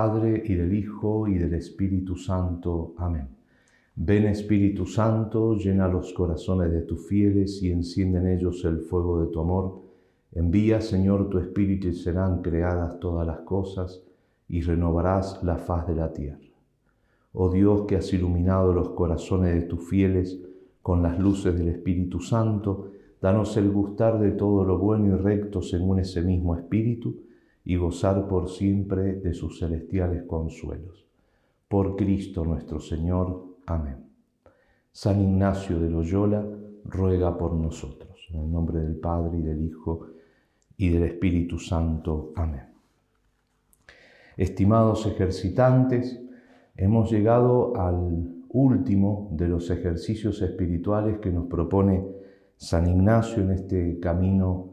Padre y del Hijo y del Espíritu Santo. Amén. Ven Espíritu Santo, llena los corazones de tus fieles y enciende en ellos el fuego de tu amor. Envía, Señor, tu Espíritu y serán creadas todas las cosas y renovarás la faz de la tierra. Oh Dios que has iluminado los corazones de tus fieles con las luces del Espíritu Santo, danos el gustar de todo lo bueno y recto según ese mismo Espíritu y gozar por siempre de sus celestiales consuelos. Por Cristo nuestro Señor. Amén. San Ignacio de Loyola ruega por nosotros. En el nombre del Padre y del Hijo y del Espíritu Santo. Amén. Estimados ejercitantes, hemos llegado al último de los ejercicios espirituales que nos propone San Ignacio en este camino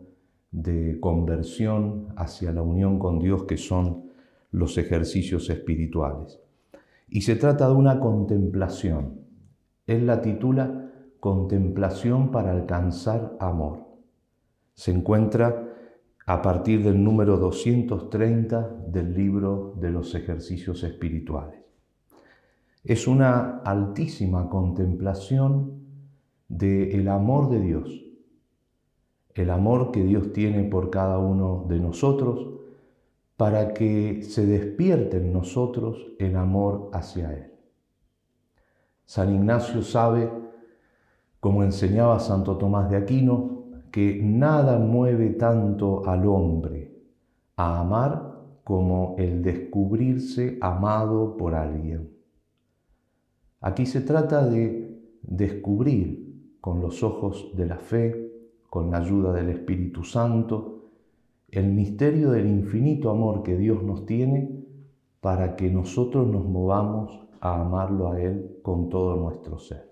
de conversión hacia la unión con Dios que son los ejercicios espirituales. Y se trata de una contemplación. Él la titula Contemplación para alcanzar amor. Se encuentra a partir del número 230 del libro de los ejercicios espirituales. Es una altísima contemplación del el amor de Dios, el amor que Dios tiene por cada uno de nosotros, para que se despierte en nosotros el amor hacia Él. San Ignacio sabe, como enseñaba Santo Tomás de Aquino, que nada mueve tanto al hombre a amar como el descubrirse amado por alguien. Aquí se trata de descubrir con los ojos de la fe, con la ayuda del Espíritu Santo, el misterio del infinito amor que Dios nos tiene para que nosotros nos movamos a amarlo a Él con todo nuestro ser.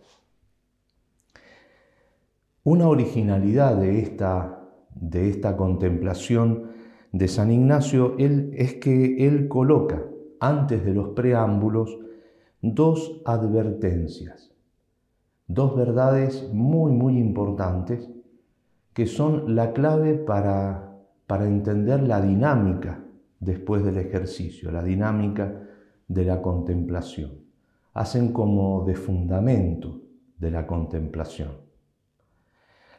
Una originalidad de esta, de esta contemplación de San Ignacio él, es que él coloca antes de los preámbulos dos advertencias, dos verdades muy, muy importantes que son la clave para, para entender la dinámica después del ejercicio, la dinámica de la contemplación. Hacen como de fundamento de la contemplación.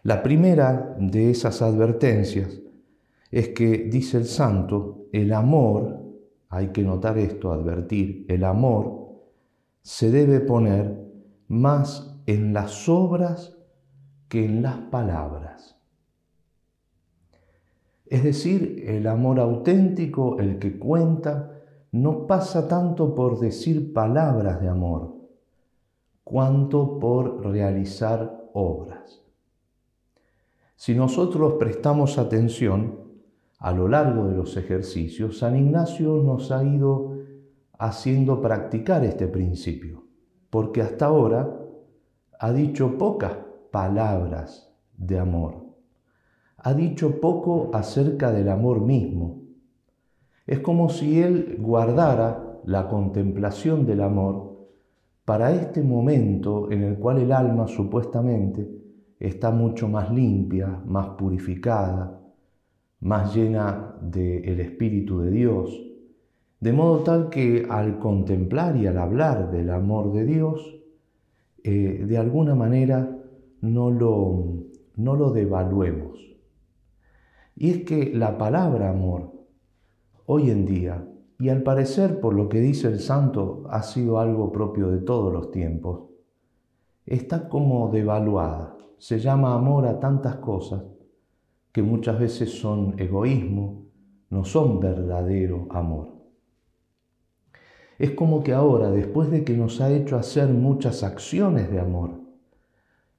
La primera de esas advertencias es que, dice el santo, el amor, hay que notar esto, advertir, el amor se debe poner más en las obras que en las palabras. Es decir, el amor auténtico, el que cuenta, no pasa tanto por decir palabras de amor, cuanto por realizar obras. Si nosotros prestamos atención a lo largo de los ejercicios, San Ignacio nos ha ido haciendo practicar este principio, porque hasta ahora ha dicho pocas palabras de amor, ha dicho poco acerca del amor mismo. Es como si él guardara la contemplación del amor para este momento en el cual el alma supuestamente está mucho más limpia, más purificada, más llena del Espíritu de Dios, de modo tal que al contemplar y al hablar del amor de Dios, eh, de alguna manera no lo, no lo devaluemos. Y es que la palabra amor, hoy en día, y al parecer por lo que dice el santo, ha sido algo propio de todos los tiempos, está como devaluada se llama amor a tantas cosas que muchas veces son egoísmo, no son verdadero amor. Es como que ahora, después de que nos ha hecho hacer muchas acciones de amor,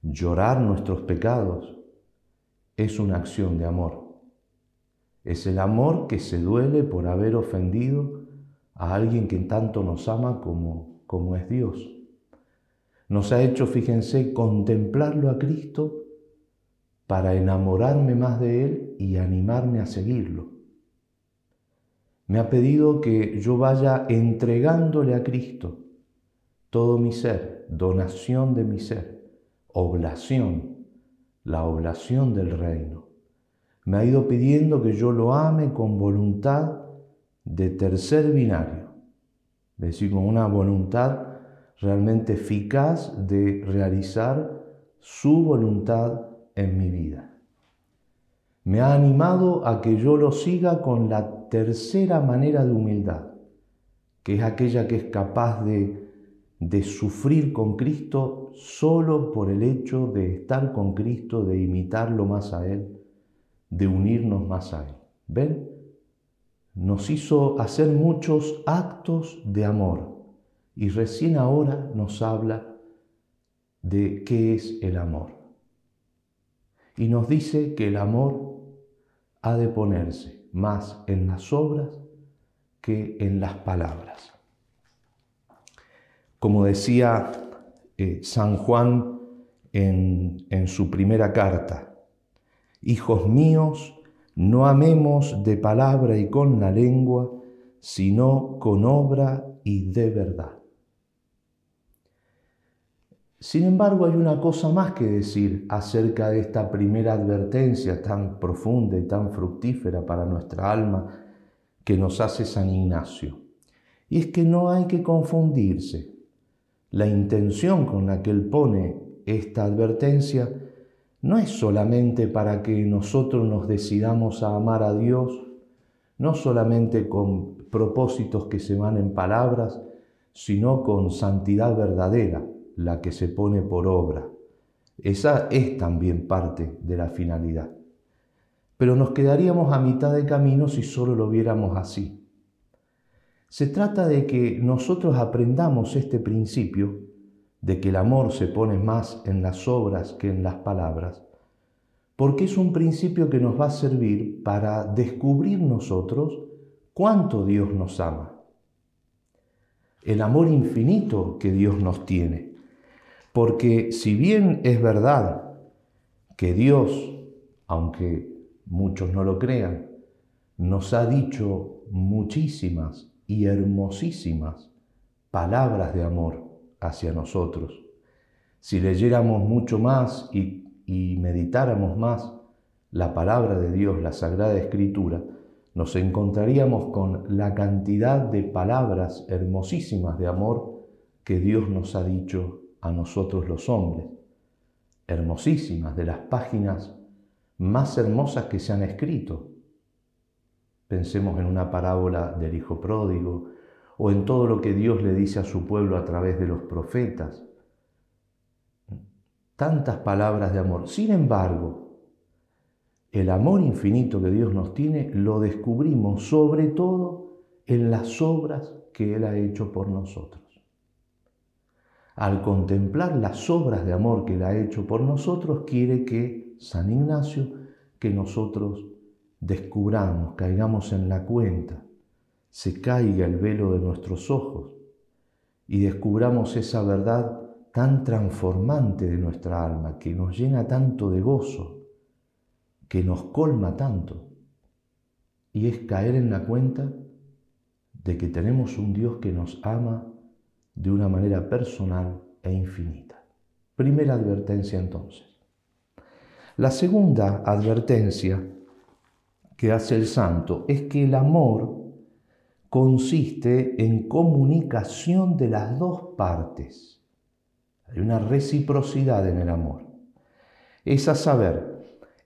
llorar nuestros pecados es una acción de amor. Es el amor que se duele por haber ofendido a alguien que tanto nos ama como, como es Dios. Nos ha hecho, fíjense, contemplarlo a Cristo para enamorarme más de Él y animarme a seguirlo. Me ha pedido que yo vaya entregándole a Cristo todo mi ser, donación de mi ser, oblación, la oblación del reino. Me ha ido pidiendo que yo lo ame con voluntad de tercer binario, es decir, con una voluntad realmente eficaz de realizar su voluntad en mi vida. Me ha animado a que yo lo siga con la tercera manera de humildad, que es aquella que es capaz de, de sufrir con Cristo solo por el hecho de estar con Cristo, de imitarlo más a Él, de unirnos más a Él. ¿Ven? Nos hizo hacer muchos actos de amor y recién ahora nos habla de qué es el amor. Y nos dice que el amor ha de ponerse más en las obras que en las palabras. Como decía eh, San Juan en, en su primera carta, Hijos míos, no amemos de palabra y con la lengua, sino con obra y de verdad. Sin embargo, hay una cosa más que decir acerca de esta primera advertencia tan profunda y tan fructífera para nuestra alma que nos hace San Ignacio. Y es que no hay que confundirse. La intención con la que él pone esta advertencia no es solamente para que nosotros nos decidamos a amar a Dios, no solamente con propósitos que se van en palabras, sino con santidad verdadera la que se pone por obra. Esa es también parte de la finalidad. Pero nos quedaríamos a mitad de camino si solo lo viéramos así. Se trata de que nosotros aprendamos este principio de que el amor se pone más en las obras que en las palabras, porque es un principio que nos va a servir para descubrir nosotros cuánto Dios nos ama, el amor infinito que Dios nos tiene. Porque si bien es verdad que Dios, aunque muchos no lo crean, nos ha dicho muchísimas y hermosísimas palabras de amor hacia nosotros, si leyéramos mucho más y, meditáramos más la palabra de Dios, la Sagrada Escritura, nos encontraríamos con la cantidad de palabras hermosísimas de amor que Dios nos ha dicho a nosotros los hombres, hermosísimas, de las páginas más hermosas que se han escrito. Pensemos en una parábola del Hijo Pródigo o en todo lo que Dios le dice a su pueblo a través de los profetas. Tantas palabras de amor. Sin embargo, el amor infinito que Dios nos tiene lo descubrimos sobre todo en las obras que Él ha hecho por nosotros al contemplar las obras de amor que Él ha hecho por nosotros, quiere que San Ignacio, que nosotros descubramos, caigamos en la cuenta, se caiga el velo de nuestros ojos y descubramos esa verdad tan transformante de nuestra alma, que nos llena tanto de gozo, que nos colma tanto, y es caer en la cuenta de que tenemos un Dios que nos ama de una manera personal e infinita. Primera advertencia entonces. La segunda advertencia que hace el santo es que el amor consiste en comunicación de las dos partes. Hay una reciprocidad en el amor. Es a saber,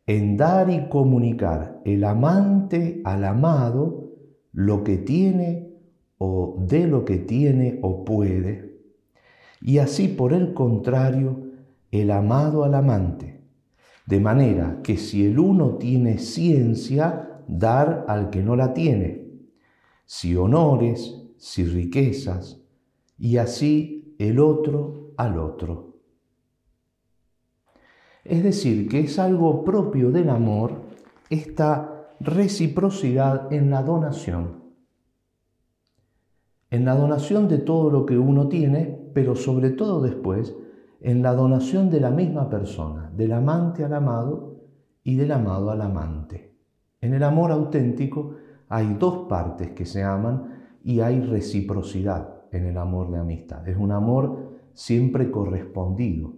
en dar y comunicar el amante al amado lo que tiene o de lo que tiene o puede, y así por el contrario el amado al amante, de manera que si el uno tiene ciencia, dar al que no la tiene, si honores, si riquezas, y así el otro al otro. Es decir, que es algo propio del amor esta reciprocidad en la donación en la donación de todo lo que uno tiene, pero sobre todo después en la donación de la misma persona, del amante al amado y del amado al amante. En el amor auténtico hay dos partes que se aman y hay reciprocidad en el amor de amistad. Es un amor siempre correspondido.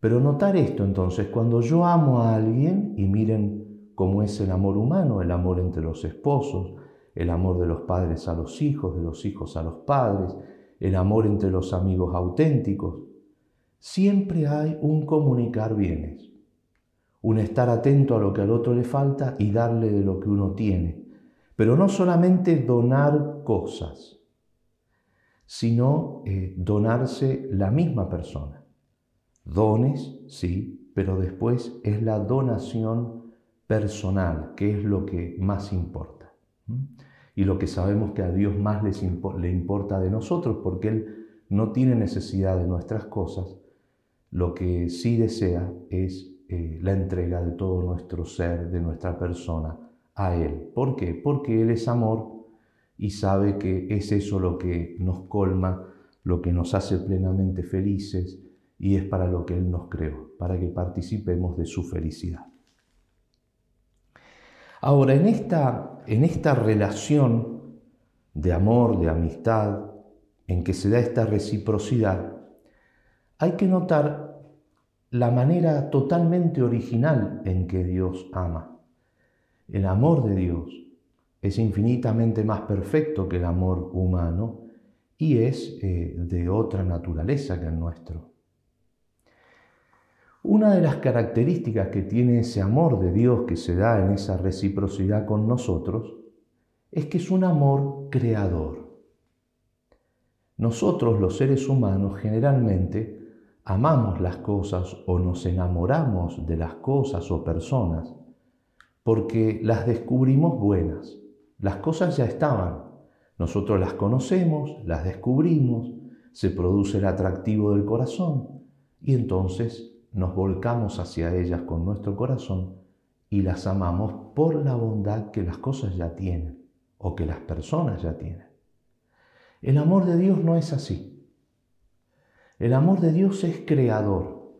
Pero notar esto entonces, cuando yo amo a alguien, y miren cómo es el amor humano, el amor entre los esposos, el amor de los padres a los hijos, de los hijos a los padres, el amor entre los amigos auténticos. Siempre hay un comunicar bienes, un estar atento a lo que al otro le falta y darle de lo que uno tiene. Pero no solamente donar cosas, sino eh, donarse la misma persona. Dones, sí, pero después es la donación personal, que es lo que más importa. Y lo que sabemos que a Dios más le importa de nosotros, porque Él no tiene necesidad de nuestras cosas, lo que sí desea es eh, la entrega de todo nuestro ser, de nuestra persona, a Él. ¿Por qué? Porque Él es amor y sabe que es eso lo que nos colma, lo que nos hace plenamente felices y es para lo que Él nos creó, para que participemos de su felicidad. Ahora, en esta, en esta relación de amor, de amistad, en que se da esta reciprocidad, hay que notar la manera totalmente original en que Dios ama. El amor de Dios es infinitamente más perfecto que el amor humano y es eh, de otra naturaleza que el nuestro. Una de las características que tiene ese amor de Dios que se da en esa reciprocidad con nosotros es que es un amor creador. Nosotros los seres humanos generalmente amamos las cosas o nos enamoramos de las cosas o personas porque las descubrimos buenas las cosas ya estaban. Nosotros las conocemos, las descubrimos, se produce el atractivo del corazón y entonces nos volcamos hacia ellas con nuestro corazón y las amamos por la bondad que las cosas ya tienen o que las personas ya tienen. El amor de Dios no es así. El amor de Dios es creador.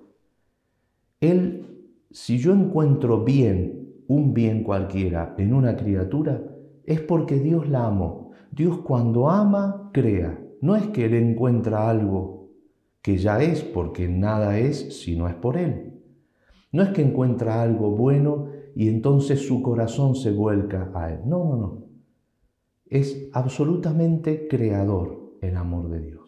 Él, si yo encuentro bien, un bien cualquiera en una criatura, es porque Dios la amó. Dios cuando ama, crea. No es que Él encuentra algo que ya es, porque nada es si no es por Él. No es que encuentra algo bueno y entonces su corazón se vuelca a Él. No, no, no. Es absolutamente creador el amor de Dios.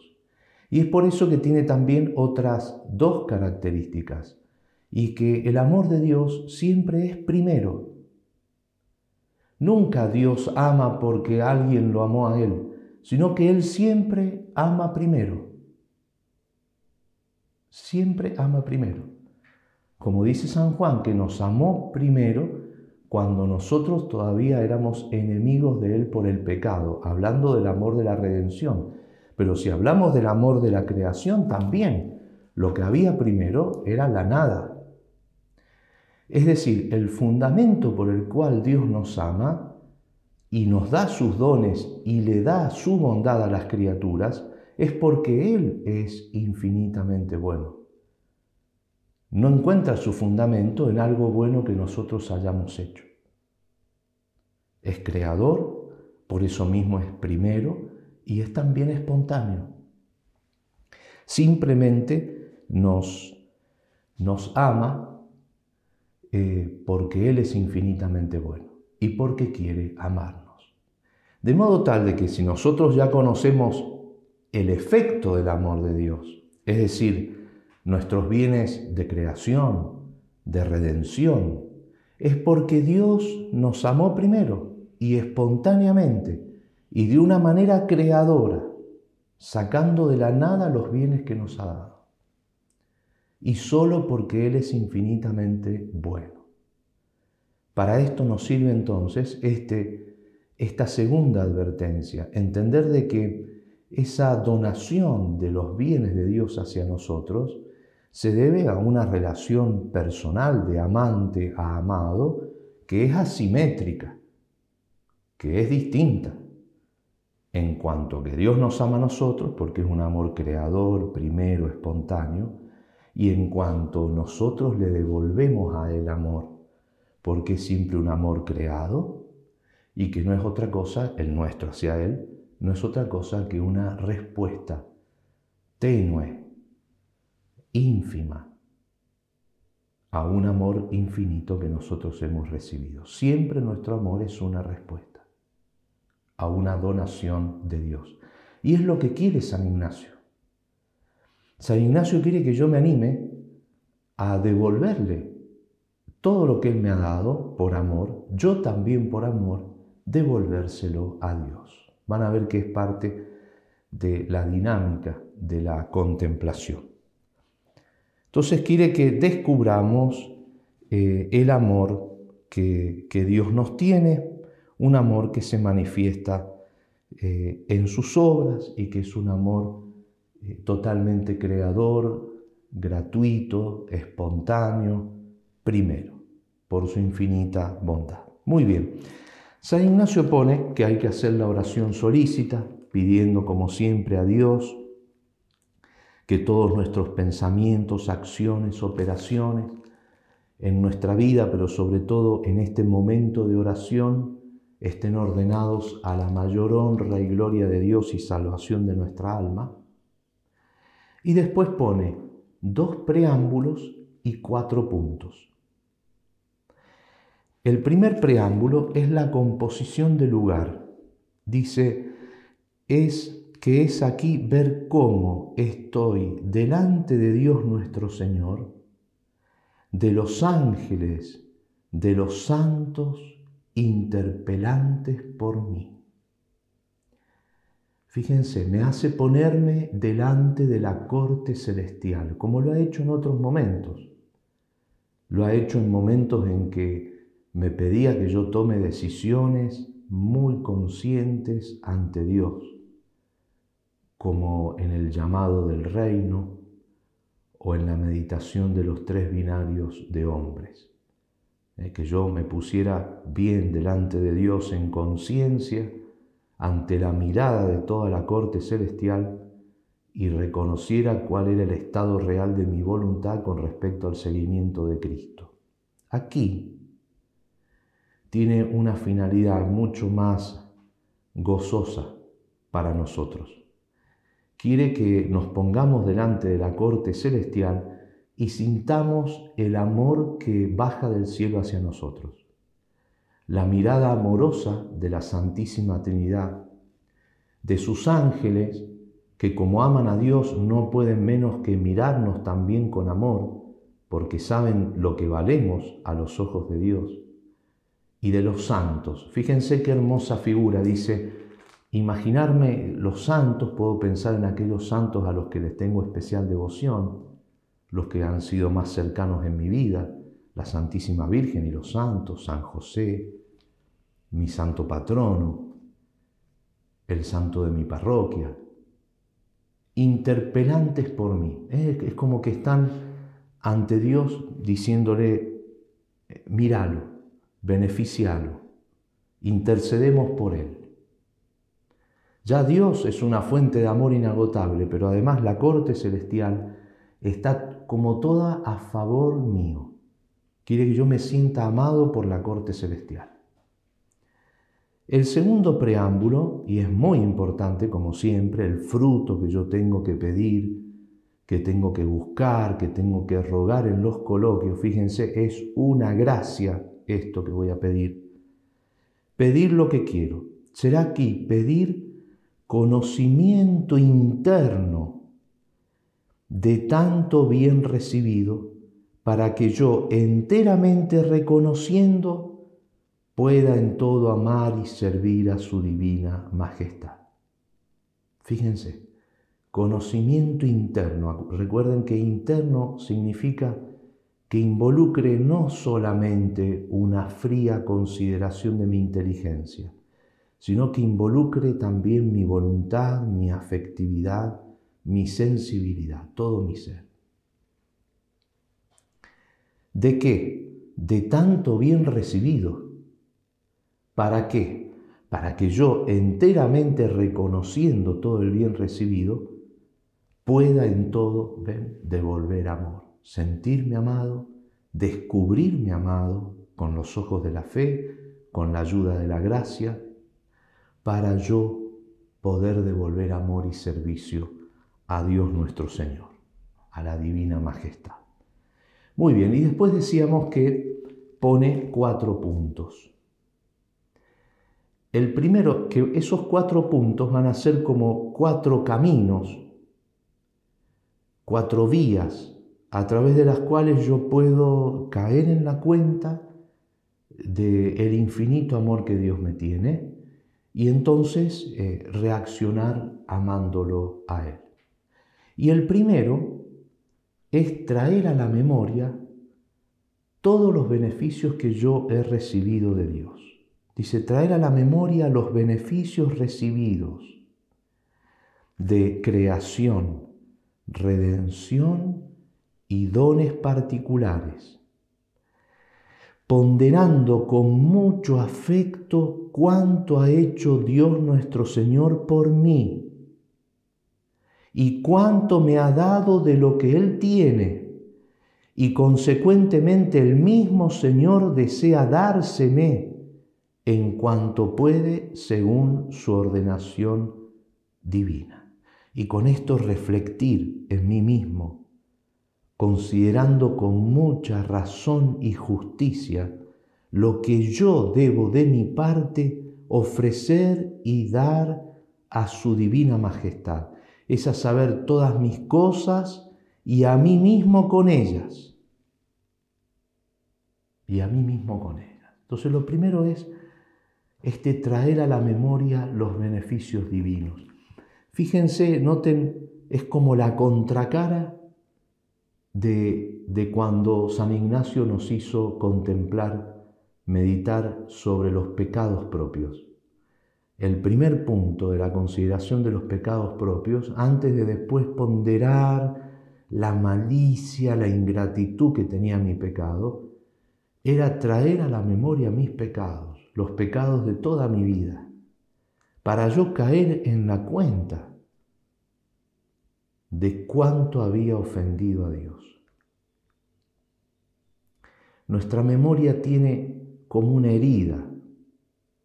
Y es por eso que tiene también otras dos características. Y que el amor de Dios siempre es primero. Nunca Dios ama porque alguien lo amó a Él, sino que Él siempre ama primero. Siempre ama primero. Como dice San Juan, que nos amó primero cuando nosotros todavía éramos enemigos de Él por el pecado, hablando del amor de la redención. Pero si hablamos del amor de la creación, también lo que había primero era la nada, es decir, el fundamento por el cual Dios nos ama y nos da sus dones y le da su bondad a las criaturas es porque Él es infinitamente bueno. No encuentra su fundamento en algo bueno que nosotros hayamos hecho. Es creador, por eso mismo es primero y es también espontáneo. Simplemente nos, ama eh, porque Él es infinitamente bueno y porque quiere amarnos. De modo tal de que si nosotros ya conocemos el efecto del amor de Dios, es decir, nuestros bienes de creación, de redención, es porque Dios nos amó primero y espontáneamente y de una manera creadora, sacando de la nada los bienes que nos ha dado y solo porque Él es infinitamente bueno. Para esto nos sirve entonces este, esta segunda advertencia, entender de que esa donación de los bienes de Dios hacia nosotros se debe a una relación personal de amante a amado que es asimétrica, que es distinta. En cuanto que Dios nos ama a nosotros, porque es un amor creador, primero, espontáneo, y en cuanto nosotros le devolvemos a Él amor, porque es siempre un amor creado y que no es otra cosa, el nuestro hacia Él, no es otra cosa que una respuesta tenue, ínfima, a un amor infinito que nosotros hemos recibido. Siempre nuestro amor es una respuesta. A una donación de Dios. Y es lo que quiere San Ignacio. San Ignacio quiere que yo me anime a devolverle todo lo que Él me ha dado por amor, yo también por amor, devolvérselo a Dios. Van a ver que es parte de la dinámica de la contemplación. Entonces quiere que descubramos eh, el amor que, Dios nos tiene, un amor que se manifiesta eh, en sus obras y que es un amor eh, totalmente creador, gratuito, espontáneo, primero, por su infinita bondad. Muy bien. San Ignacio pone que hay que hacer la oración solícita, pidiendo como siempre a Dios que todos nuestros pensamientos, acciones, operaciones en nuestra vida, pero sobre todo en este momento de oración, estén ordenados a la mayor honra y gloria de Dios y salvación de nuestra alma. Y después pone dos preámbulos y cuatro puntos. El primer preámbulo es la composición del lugar. Dice, es que es aquí ver cómo estoy delante de Dios nuestro Señor, de los ángeles, de los santos interpelantes por mí. Fíjense, me hace ponerme delante de la corte celestial, como lo ha hecho en otros momentos. Lo ha hecho en momentos en que me pedía que yo tome decisiones muy conscientes ante Dios, como en el llamado del reino o en la meditación de los tres binarios de hombres. Eh, que yo me pusiera bien delante de Dios en conciencia, ante la mirada de toda la corte celestial y reconociera cuál era el estado real de mi voluntad con respecto al seguimiento de Cristo. Aquí tiene una finalidad mucho más gozosa para nosotros. Quiere que nos pongamos delante de la corte celestial y sintamos el amor que baja del cielo hacia nosotros la mirada amorosa de la Santísima Trinidad, de sus ángeles, que como aman a Dios no pueden menos que mirarnos también con amor, porque saben lo que valemos a los ojos de Dios, y de los santos. Fíjense qué hermosa figura, dice, imaginarme los santos, puedo pensar en aquellos santos a los que les tengo especial devoción, los que han sido más cercanos en mi vida, la Santísima Virgen y los santos, San José, mi santo patrono, el santo de mi parroquia, interpelantes por mí. Es como que están ante Dios diciéndole, míralo, beneficialo, intercedemos por Él. Ya Dios es una fuente de amor inagotable, pero además la corte celestial está como toda a favor mío. Quiere que yo me sienta amado por la corte celestial. El segundo preámbulo, y es muy importante como siempre, el fruto que yo tengo que pedir, que tengo que buscar, que tengo que rogar en los coloquios, fíjense, es una gracia esto que voy a pedir. Pedir lo que quiero. Será aquí pedir conocimiento interno de tanto bien recibido para que yo enteramente reconociendo pueda en todo amar y servir a su divina majestad. Fíjense, conocimiento interno. Recuerden que interno significa que involucre no solamente una fría consideración de mi inteligencia, sino que involucre también mi voluntad, mi afectividad, mi sensibilidad, todo mi ser. ¿De qué? De tanto bien recibido. ¿Para qué? Para que yo, enteramente reconociendo todo el bien recibido, pueda en todo devolver amor, sentirme amado, descubrirme amado con los ojos de la fe, con la ayuda de la gracia, para yo poder devolver amor y servicio a Dios nuestro Señor, a la divina majestad. Muy bien, y después decíamos que pone cuatro puntos. El primero, que esos cuatro puntos van a ser como cuatro caminos, cuatro vías a través de las cuales yo puedo caer en la cuenta del el infinito amor que Dios me tiene y entonces eh, reaccionar amándolo a Él. Y el primero es traer a la memoria todos los beneficios que yo he recibido de Dios. Dice, traer a la memoria los beneficios recibidos de creación, redención y dones particulares, ponderando con mucho afecto cuánto ha hecho Dios nuestro Señor por mí y cuánto me ha dado de lo que Él tiene, y consecuentemente el mismo Señor desea dárseme en cuanto puede según su ordenación divina. Y con esto reflectir en mí mismo, considerando con mucha razón y justicia lo que yo debo de mi parte ofrecer y dar a su divina majestad es a saber todas mis cosas y a mí mismo con ellas. Y a mí mismo con ellas. Entonces lo primero es este traer a la memoria los beneficios divinos. Fíjense, noten, es como la contracara de, de cuando San Ignacio nos hizo contemplar, meditar sobre los pecados propios el primer punto de la consideración de los pecados propios antes de después ponderar la malicia, la ingratitud que tenía mi pecado, era traer a la memoria mis pecados, los pecados de toda mi vida, para yo caer en la cuenta de cuánto había ofendido a Dios. Nuestra memoria tiene como una herida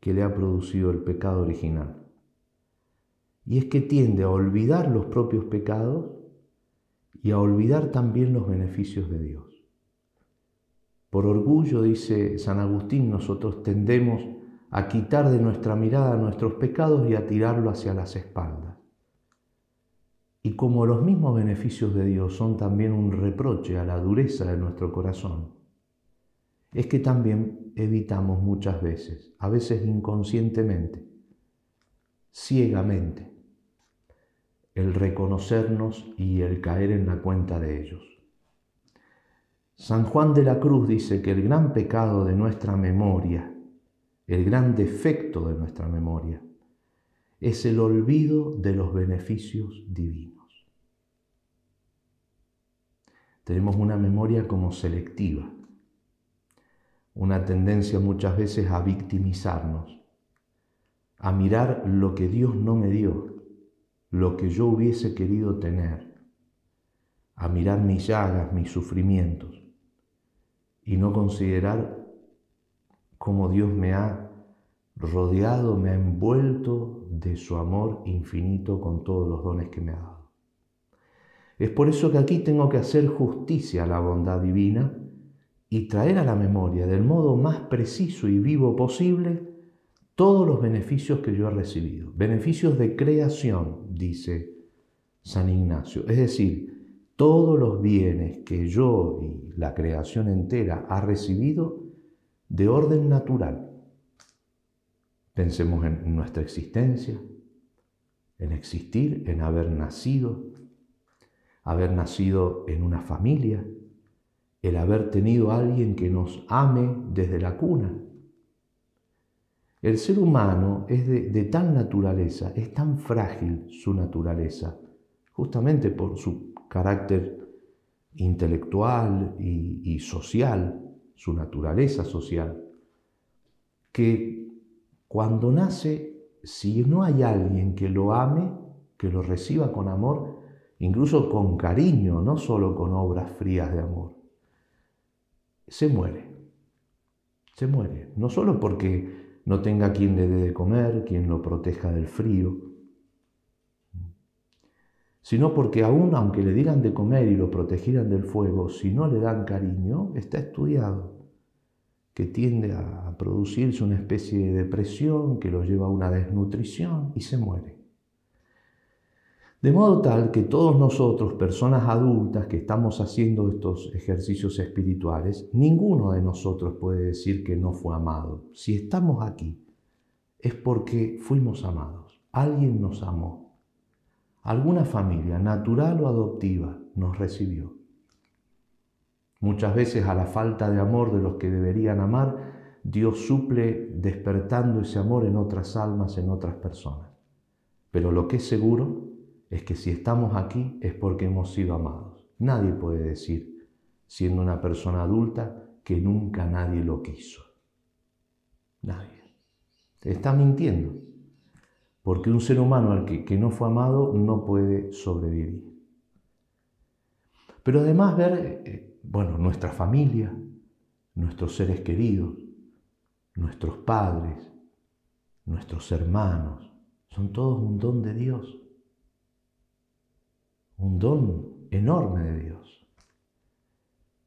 que le ha producido el pecado original. Y es que tiende a olvidar los propios pecados y a olvidar también los beneficios de Dios. Por orgullo, dice San Agustín, nosotros tendemos a quitar de nuestra mirada nuestros pecados y a tirarlo hacia las espaldas. Y como los mismos beneficios de Dios son también un reproche a la dureza de nuestro corazón, es que también evitamos muchas veces, a veces inconscientemente, ciegamente, el reconocernos y el caer en la cuenta de ellos. San Juan de la Cruz dice que el gran pecado de nuestra memoria, el gran defecto de nuestra memoria, es el olvido de los beneficios divinos. Tenemos una memoria como selectiva una tendencia muchas veces a victimizarnos, a mirar lo que Dios no me dio, lo que yo hubiese querido tener, a mirar mis llagas, mis sufrimientos, y no considerar cómo Dios me ha rodeado, me ha envuelto de su amor infinito con todos los dones que me ha dado. Es por eso que aquí tengo que hacer justicia a la bondad divina, y traer a la memoria del modo más preciso y vivo posible todos los beneficios que yo he recibido. Beneficios de creación, dice San Ignacio. Es decir, todos los bienes que yo y la creación entera ha recibido de orden natural. Pensemos en nuestra existencia, en existir, en haber nacido, haber nacido en una familia, el haber tenido a alguien que nos ame desde la cuna. El ser humano es de, tal naturaleza, es tan frágil su naturaleza, justamente por su carácter intelectual y, y social, su naturaleza social, que cuando nace, si no hay alguien que lo ame, que lo reciba con amor, incluso con cariño, no solo con obras frías de amor, se muere. Se muere. No solo porque no tenga quien le dé de comer, quien lo proteja del frío, sino porque aún aunque le dieran de comer y lo protegieran del fuego, si no le dan cariño, está estudiado que tiende a producirse una especie de depresión que lo lleva a una desnutrición y se muere. De modo tal que todos nosotros, personas adultas que estamos haciendo estos ejercicios espirituales, ninguno de nosotros puede decir que no fue amado. Si estamos aquí, es porque fuimos amados. Alguien nos amó. Alguna familia, natural o adoptiva, nos recibió. Muchas veces a la falta de amor de los que deberían amar, Dios suple despertando ese amor en otras almas, en otras personas. Pero lo que es seguro es que si estamos aquí es porque hemos sido amados. Nadie puede decir, siendo una persona adulta, que nunca nadie lo quiso. Nadie. Está mintiendo. Porque un ser humano al que, que no fue amado no puede sobrevivir. Pero además ver, eh, bueno, nuestra familia, nuestros seres queridos, nuestros padres, nuestros hermanos, son todos un don de Dios un don enorme de Dios.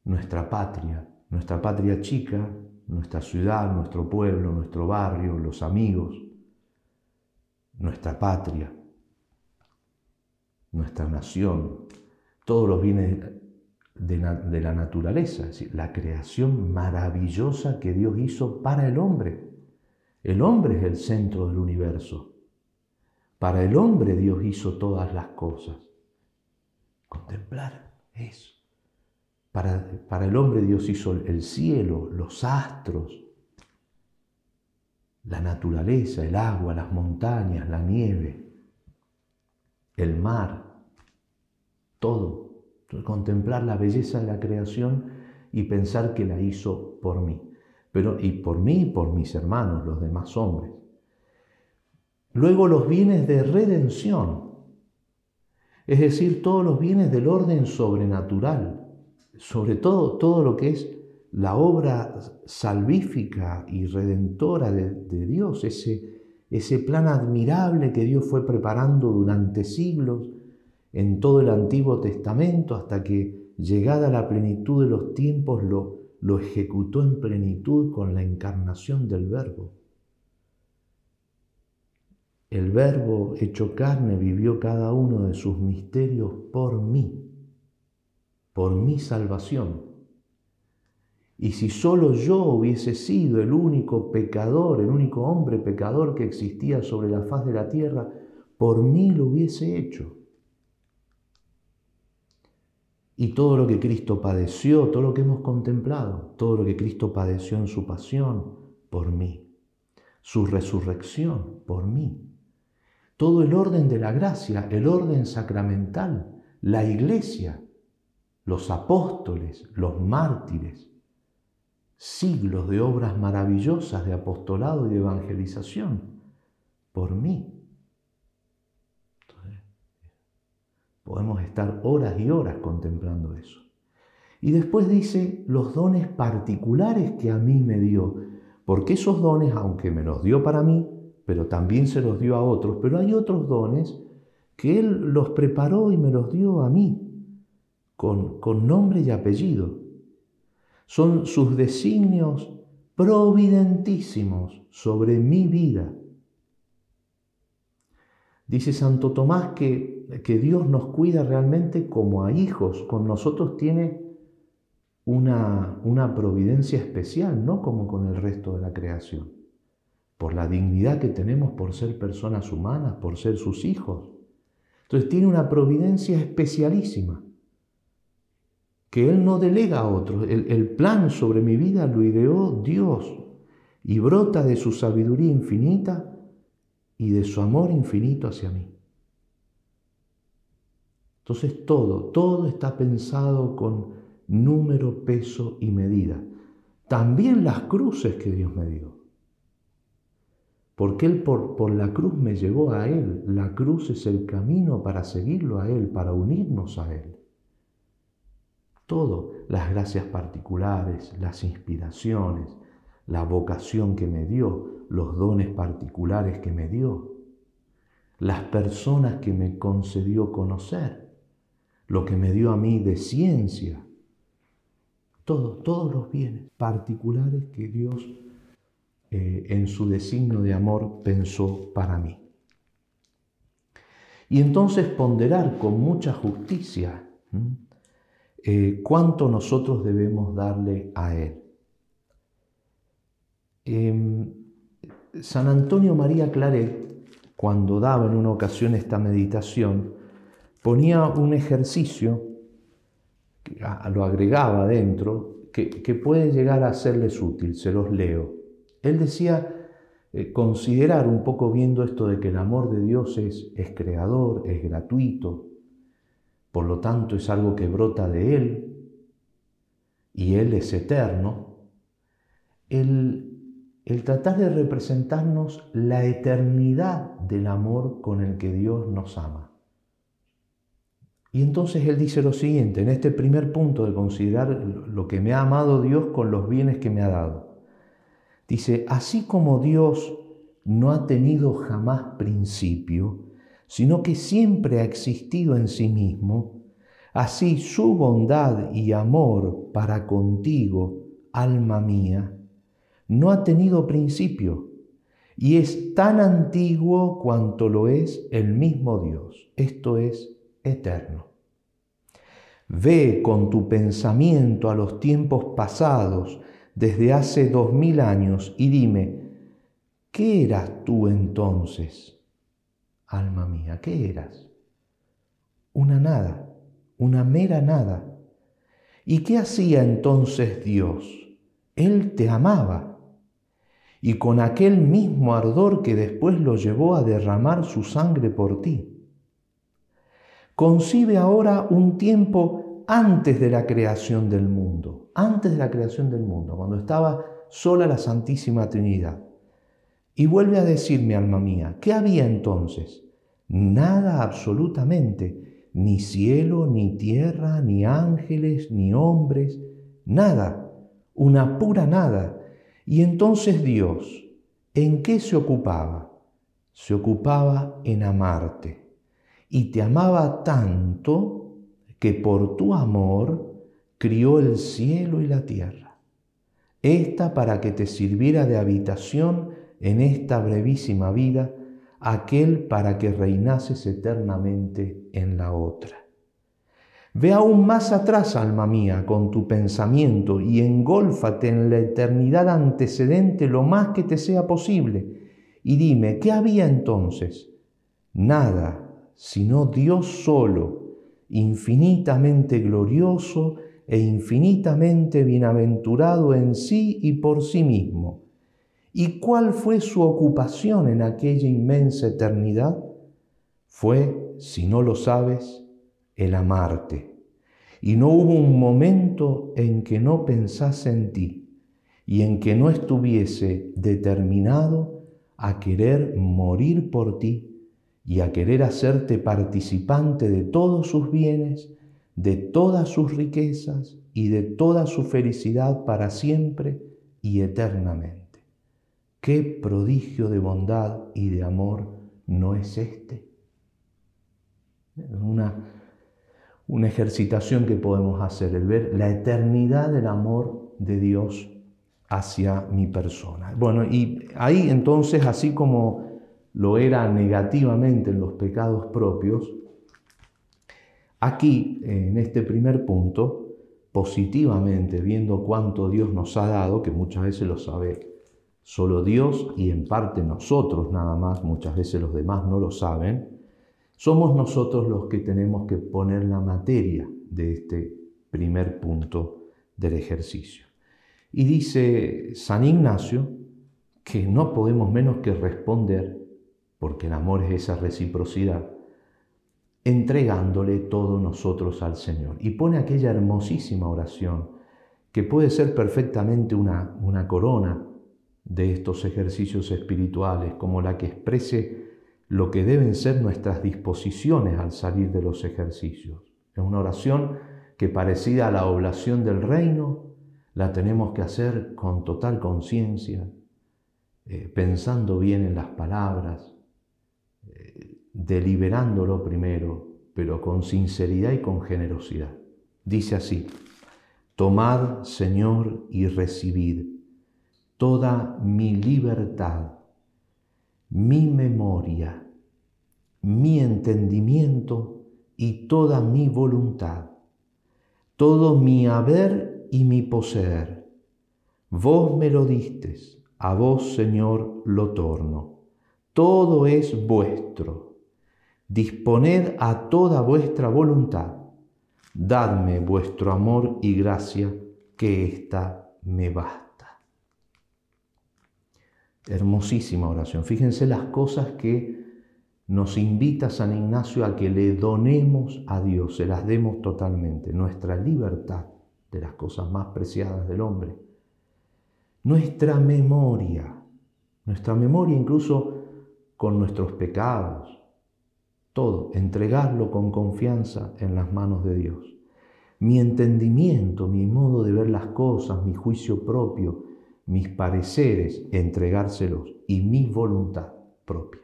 Nuestra patria, nuestra patria chica, nuestra ciudad, nuestro pueblo, nuestro barrio, los amigos, nuestra patria, nuestra nación, todos los bienes de, la naturaleza, es decir, la creación maravillosa que Dios hizo para el hombre. El hombre es el centro del universo. Para el hombre Dios hizo todas las cosas. Contemplar eso. Para, para el hombre Dios hizo el cielo, los astros, la naturaleza, el agua, las montañas, la nieve, el mar, todo. Contemplar la belleza de la creación y pensar que la hizo por mí. Pero, y por mí y por mis hermanos, los demás hombres. Luego los bienes de redención es decir, todos los bienes del orden sobrenatural, sobre todo todo lo que es la obra salvífica y redentora de, Dios, ese, ese plan admirable que Dios fue preparando durante siglos en todo el Antiguo Testamento hasta que llegada la plenitud de los tiempos lo, lo ejecutó en plenitud con la encarnación del Verbo. El Verbo hecho carne vivió cada uno de sus misterios por mí, por mi salvación. Y si solo yo hubiese sido el único pecador, el único hombre pecador que existía sobre la faz de la tierra, por mí lo hubiese hecho. Y todo lo que Cristo padeció, todo lo que hemos contemplado, todo lo que Cristo padeció en su pasión, por mí. Su resurrección, por mí todo el orden de la gracia, el orden sacramental, la iglesia, los apóstoles, los mártires, siglos de obras maravillosas de apostolado y de evangelización, por mí. podemos estar horas y horas contemplando eso. Y después dice los dones particulares que a mí me dio, porque esos dones, aunque me los dio para mí, pero también se los dio a otros, pero hay otros dones que Él los preparó y me los dio a mí, con, con nombre y apellido. Son sus designios providentísimos sobre mi vida. Dice Santo Tomás que, que Dios nos cuida realmente como a hijos, con nosotros tiene una, una providencia especial, no como con el resto de la creación por la dignidad que tenemos por ser personas humanas, por ser sus hijos. Entonces tiene una providencia especialísima que Él no delega a otros. El, plan sobre mi vida lo ideó Dios y brota de su sabiduría infinita y de su amor infinito hacia mí. Entonces todo, todo está pensado con número, peso y medida. También las cruces que Dios me dio porque Él por, por, la cruz me llevó a Él. La cruz es el camino para seguirlo a Él, para unirnos a Él. Todo, las gracias particulares, las inspiraciones, la vocación que me dio, los dones particulares que me dio, las personas que me concedió conocer, lo que me dio a mí de ciencia, Todos, todos los bienes particulares que Dios eh, en su designio de amor pensó para mí. Y entonces ponderar con mucha justicia eh, cuánto nosotros debemos darle a Él. Em, San Antonio María Claret, cuando daba en una ocasión esta meditación, ponía un ejercicio, lo agregaba dentro, que, que puede llegar a serles útil, se los leo. Él decía, eh, considerar un poco viendo esto de que el amor de Dios es, es creador, es gratuito, por lo tanto es algo que brota de Él y Él es eterno, el, el tratar de representarnos la eternidad del amor con el que Dios nos ama. Y entonces Él dice lo siguiente, en este primer punto de considerar lo que me ha amado Dios con los bienes que me ha dado. Dice, así como Dios no ha tenido jamás principio, sino que siempre ha existido en sí mismo, así su bondad y amor para contigo, alma mía, no ha tenido principio y es tan antiguo cuanto lo es el mismo Dios, esto es eterno. Ve con tu pensamiento a los tiempos pasados, desde hace dos mil años y dime, ¿qué eras tú entonces? Alma mía, ¿qué eras? Una nada, una mera nada. ¿Y qué hacía entonces Dios? Él te amaba y con aquel mismo ardor que después lo llevó a derramar su sangre por ti. Concibe ahora un tiempo antes de la creación del mundo, antes de la creación del mundo, cuando estaba sola la Santísima Trinidad. Y vuelve a decirme, alma mía, ¿qué había entonces? Nada absolutamente, ni cielo, ni tierra, ni ángeles, ni hombres, nada, una pura nada. Y entonces Dios, ¿en qué se ocupaba? Se ocupaba en amarte. Y te amaba tanto que por tu amor crió el cielo y la tierra. Esta para que te sirviera de habitación en esta brevísima vida, aquel para que reinases eternamente en la otra. Ve aún más atrás, alma mía, con tu pensamiento y engólfate en la eternidad antecedente lo más que te sea posible. Y dime, ¿qué había entonces? Nada, sino Dios solo, infinitamente glorioso e infinitamente bienaventurado en sí y por sí mismo. ¿Y cuál fue su ocupación en aquella inmensa eternidad? Fue, si no lo sabes, el amarte. Y no hubo un momento en que no pensase en ti y en que no estuviese determinado a querer morir por ti y a querer hacerte participante de todos sus bienes, de todas sus riquezas y de toda su felicidad para siempre y eternamente. ¿Qué prodigio de bondad y de amor no es este? Una, una ejercitación que podemos hacer, el ver la eternidad del amor de Dios hacia mi persona. Bueno, y ahí entonces, así como lo era negativamente en los pecados propios, aquí, en este primer punto, positivamente, viendo cuánto Dios nos ha dado, que muchas veces lo sabe solo Dios y en parte nosotros nada más, muchas veces los demás no lo saben, somos nosotros los que tenemos que poner la materia de este primer punto del ejercicio. Y dice San Ignacio que no podemos menos que responder porque el amor es esa reciprocidad, entregándole todo nosotros al Señor. Y pone aquella hermosísima oración que puede ser perfectamente una, una corona de estos ejercicios espirituales, como la que exprese lo que deben ser nuestras disposiciones al salir de los ejercicios. Es una oración que parecida a la oblación del reino, la tenemos que hacer con total conciencia, eh, pensando bien en las palabras, deliberándolo primero, pero con sinceridad y con generosidad. Dice así, Tomad, Señor, y recibid toda mi libertad, mi memoria, mi entendimiento y toda mi voluntad, todo mi haber y mi poseer. Vos me lo distes, a vos, Señor, lo torno. Todo es vuestro. Disponed a toda vuestra voluntad. Dadme vuestro amor y gracia, que ésta me basta. Hermosísima oración. Fíjense las cosas que nos invita San Ignacio a que le donemos a Dios, se las demos totalmente. Nuestra libertad de las cosas más preciadas del hombre. Nuestra memoria, nuestra memoria incluso con nuestros pecados. Todo, entregarlo con confianza en las manos de Dios. Mi entendimiento, mi modo de ver las cosas, mi juicio propio, mis pareceres, entregárselos y mi voluntad propia.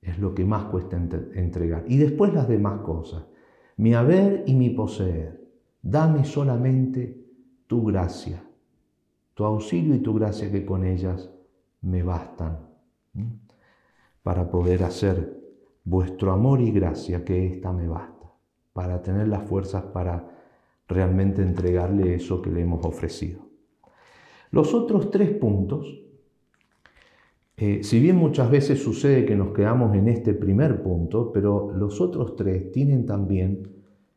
Es lo que más cuesta entregar. Y después las demás cosas. Mi haber y mi poseer. Dame solamente tu gracia, tu auxilio y tu gracia que con ellas me bastan para poder hacer vuestro amor y gracia que ésta me basta, para tener las fuerzas para realmente entregarle eso que le hemos ofrecido. Los otros tres puntos, eh, si bien muchas veces sucede que nos quedamos en este primer punto, pero los otros tres tienen también,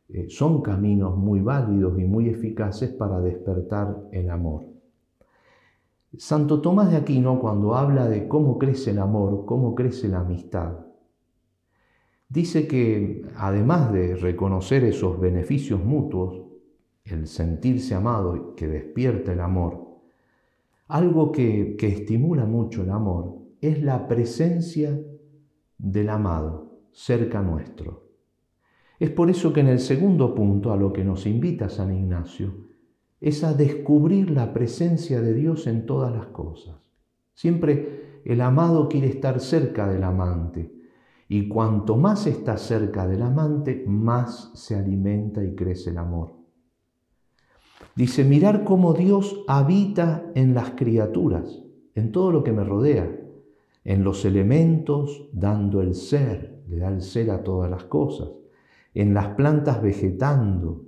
eh, son caminos muy válidos y muy eficaces para despertar el amor. Santo Tomás de Aquino, cuando habla de cómo crece el amor, cómo crece la amistad, dice que además de reconocer esos beneficios mutuos, el sentirse amado que despierta el amor, algo que, estimula mucho el amor es la presencia del amado cerca nuestro. Es por eso que en el segundo punto a lo que nos invita San Ignacio es a descubrir la presencia de Dios en todas las cosas. Siempre el amado quiere estar cerca del amante y cuanto más está cerca del amante, más se alimenta y crece el amor. Dice, mirar cómo Dios habita en las criaturas, en todo lo que me rodea, en los elementos, dando el ser, le da el ser a todas las cosas, en las plantas vegetando,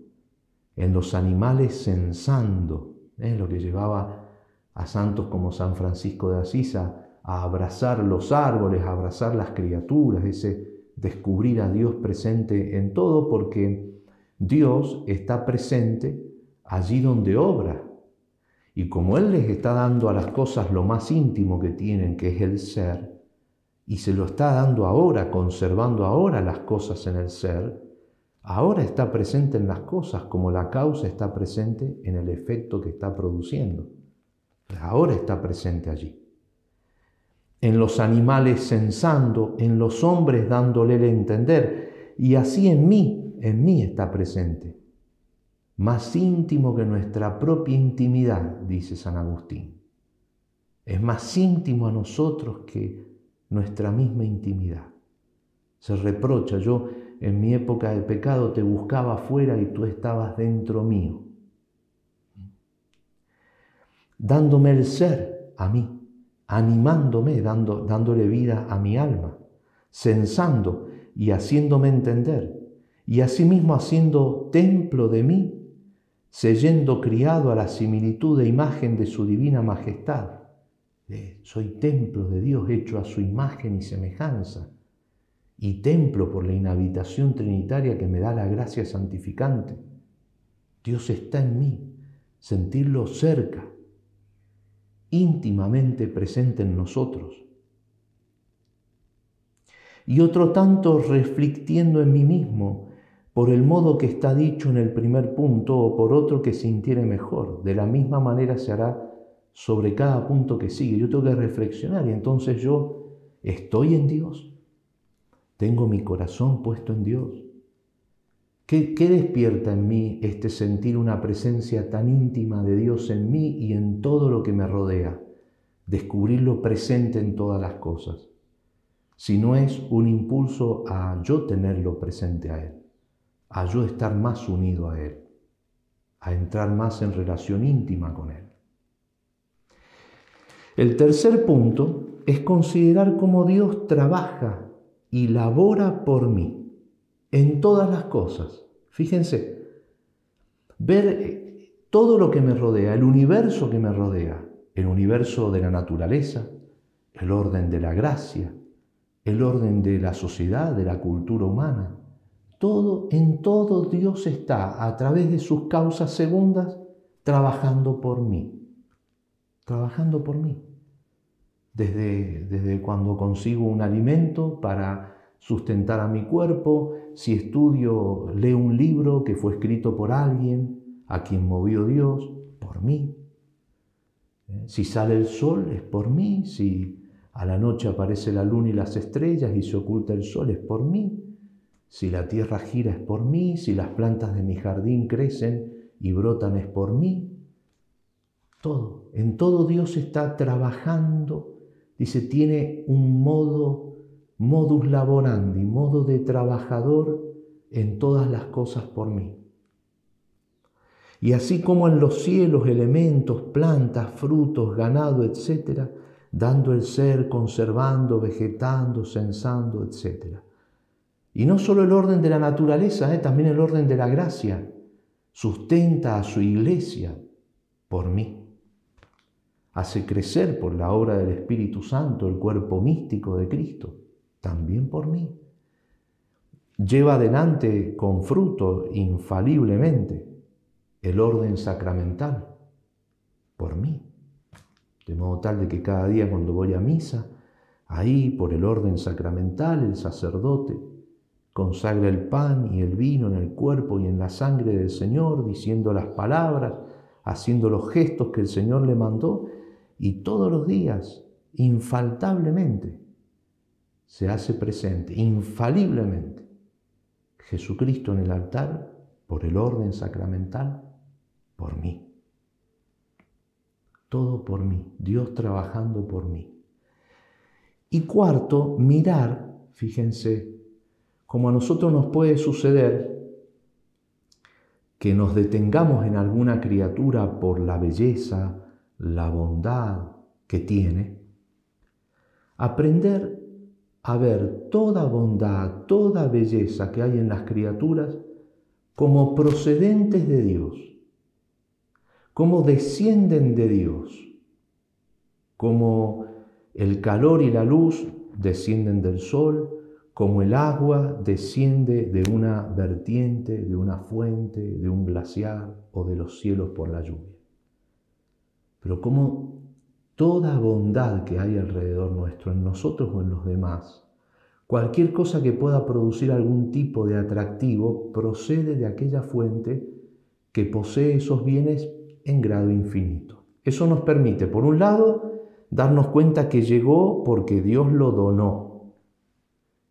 en los animales censando, es lo que llevaba a santos como San Francisco de Asís a, a abrazar los árboles, a abrazar las criaturas, ese descubrir a Dios presente en todo, porque Dios está presente allí donde obra. Y como Él les está dando a las cosas lo más íntimo que tienen, que es el ser, y se lo está dando ahora, conservando ahora las cosas en el ser, ahora está presente en las cosas como la causa está presente en el efecto que está produciendo. Ahora está presente allí. En los animales censando, en los hombres dándole el entender, y así en mí, en mí está presente más íntimo que nuestra propia intimidad, dice San Agustín. Es más íntimo a nosotros que nuestra misma intimidad. Se reprocha, yo en mi época de pecado te buscaba afuera y tú estabas dentro mío, dándome el ser a mí, animándome, dando, dándole vida a mi alma, censando y haciéndome entender, y asimismo haciendo templo de mí yendo criado a la similitud de imagen de su divina majestad. Soy templo de Dios hecho a su imagen y semejanza, y templo por la inhabitación trinitaria que me da la gracia santificante. Dios está en mí, sentirlo cerca, íntimamente presente en nosotros. Y otro tanto reflectiendo en mí mismo por el modo que está dicho en el primer punto o por otro que sintiere mejor. De la misma manera se hará sobre cada punto que sigue. Yo tengo que reflexionar y entonces yo estoy en Dios. Tengo mi corazón puesto en Dios. ¿Qué, ¿Qué, despierta en mí este sentir una presencia tan íntima de Dios en mí y en todo lo que me rodea? Descubrirlo presente en todas las cosas. Si no es un impulso a yo tenerlo presente a Él a yo estar más unido a Él, a entrar más en relación íntima con Él. El tercer punto es considerar cómo Dios trabaja y labora por mí en todas las cosas. Fíjense, ver eh, todo lo que me rodea, el universo que me rodea, el universo de la naturaleza, el orden de la gracia, el orden de la sociedad, de la cultura humana. Todo, en todo Dios está, a través de sus causas segundas, trabajando por mí. Trabajando por mí. Desde, desde cuando consigo un alimento para sustentar a mi cuerpo, si estudio, leo un libro que fue escrito por alguien, a quien movió Dios, por mí. ¿Eh? Si sale el sol es por mí, si a la noche aparece la luna y las estrellas y se oculta el sol, es por mí. Si la tierra gira es por mí, si las plantas de mi jardín crecen y brotan es por mí. Todo, en todo Dios está trabajando. Dice, tiene un modo, modus laborandi, modo de trabajador en todas las cosas por mí. Y así como en los cielos, elementos, plantas, frutos, ganado, etcétera, dando el ser, conservando, vegetando, sensando, etc. Y no solo el orden de la naturaleza, ¿eh? también el orden de la gracia. Sustenta a su iglesia por mí. Hace crecer por la obra del Espíritu Santo el cuerpo místico de Cristo, también por mí. Lleva adelante con fruto infaliblemente el orden sacramental por mí de modo tal de que cada día cuando voy a misa, ahí por el orden sacramental el sacerdote consagra el pan y el vino en el cuerpo y en la sangre del Señor, diciendo las palabras, haciendo los gestos que el Señor le mandó, y todos los días, infaltablemente, se hace presente, infaliblemente, Jesucristo en el altar, por el orden sacramental, por mí todo por mí, Dios trabajando por mí. Y cuarto, mirar, fíjense, como a nosotros nos puede suceder que nos detengamos en alguna criatura por la belleza, la bondad que tiene, aprender a ver toda bondad, toda belleza que hay en las criaturas como procedentes de Dios cómo descienden de Dios, como el calor y la luz descienden del sol, como el agua desciende de una vertiente, de una fuente, de un glaciar o de los cielos por la lluvia. Pero como toda bondad que hay alrededor nuestro, en nosotros o en los demás, cualquier cosa que pueda producir algún tipo de atractivo, procede de aquella fuente que posee esos bienes en grado infinito. Eso nos permite, por un lado, darnos cuenta que llegó porque Dios lo donó.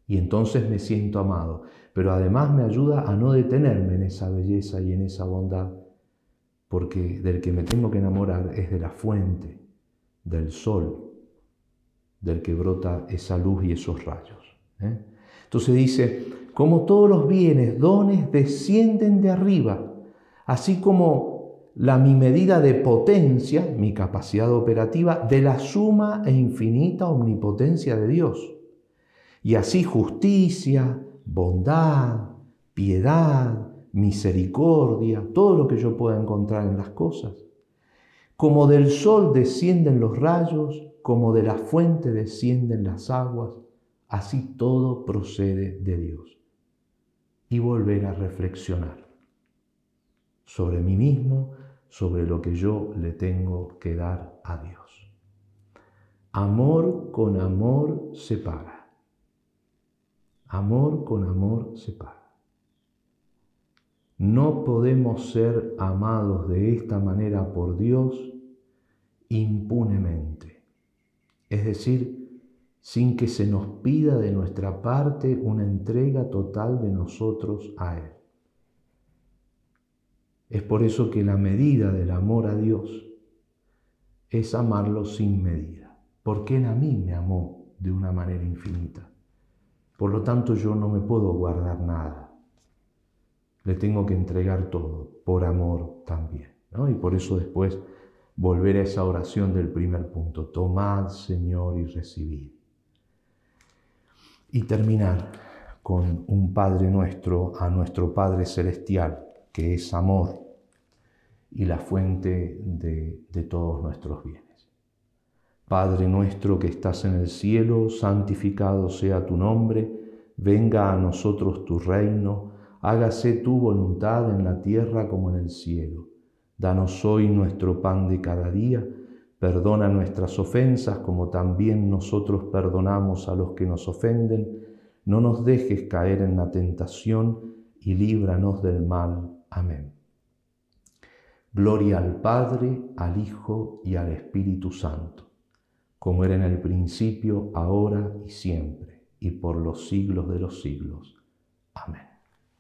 Y entonces me siento amado. Pero además me ayuda a no detenerme en esa belleza y en esa bondad, porque del que me tengo que enamorar es de la fuente, del sol, del que brota esa luz y esos rayos. ¿eh? Entonces dice, como todos los bienes, dones, descienden de arriba, así como la mi medida de potencia, mi capacidad operativa, de la suma e infinita omnipotencia de Dios. Y así justicia, bondad, piedad, misericordia, todo lo que yo pueda encontrar en las cosas. Como del sol descienden los rayos, como de la fuente descienden las aguas, así todo procede de Dios. Y volver a reflexionar sobre mí mismo, sobre lo que yo le tengo que dar a Dios. Amor con amor se paga. Amor con amor se paga. No podemos ser amados de esta manera por Dios impunemente, es decir, sin que se nos pida de nuestra parte una entrega total de nosotros a Él. Es por eso que la medida del amor a Dios es amarlo sin medida, porque Él a mí me amó de una manera infinita. Por lo tanto yo no me puedo guardar nada. Le tengo que entregar todo, por amor también. Y por eso después volver a esa oración del primer punto, tomad Señor y recibid. Y terminar con un Padre nuestro, a nuestro Padre Celestial, que es amor y la fuente de, de todos nuestros bienes. Padre nuestro que estás en el cielo, santificado sea tu nombre, venga a nosotros tu reino, hágase tu voluntad en la tierra como en el cielo. Danos hoy nuestro pan de cada día, perdona nuestras ofensas como también nosotros perdonamos a los que nos ofenden, no nos dejes caer en la tentación y líbranos del mal. Amén. Gloria al Padre, al Hijo y al Espíritu Santo como era en el principio, ahora y siempre, y por los siglos de los siglos. Amén.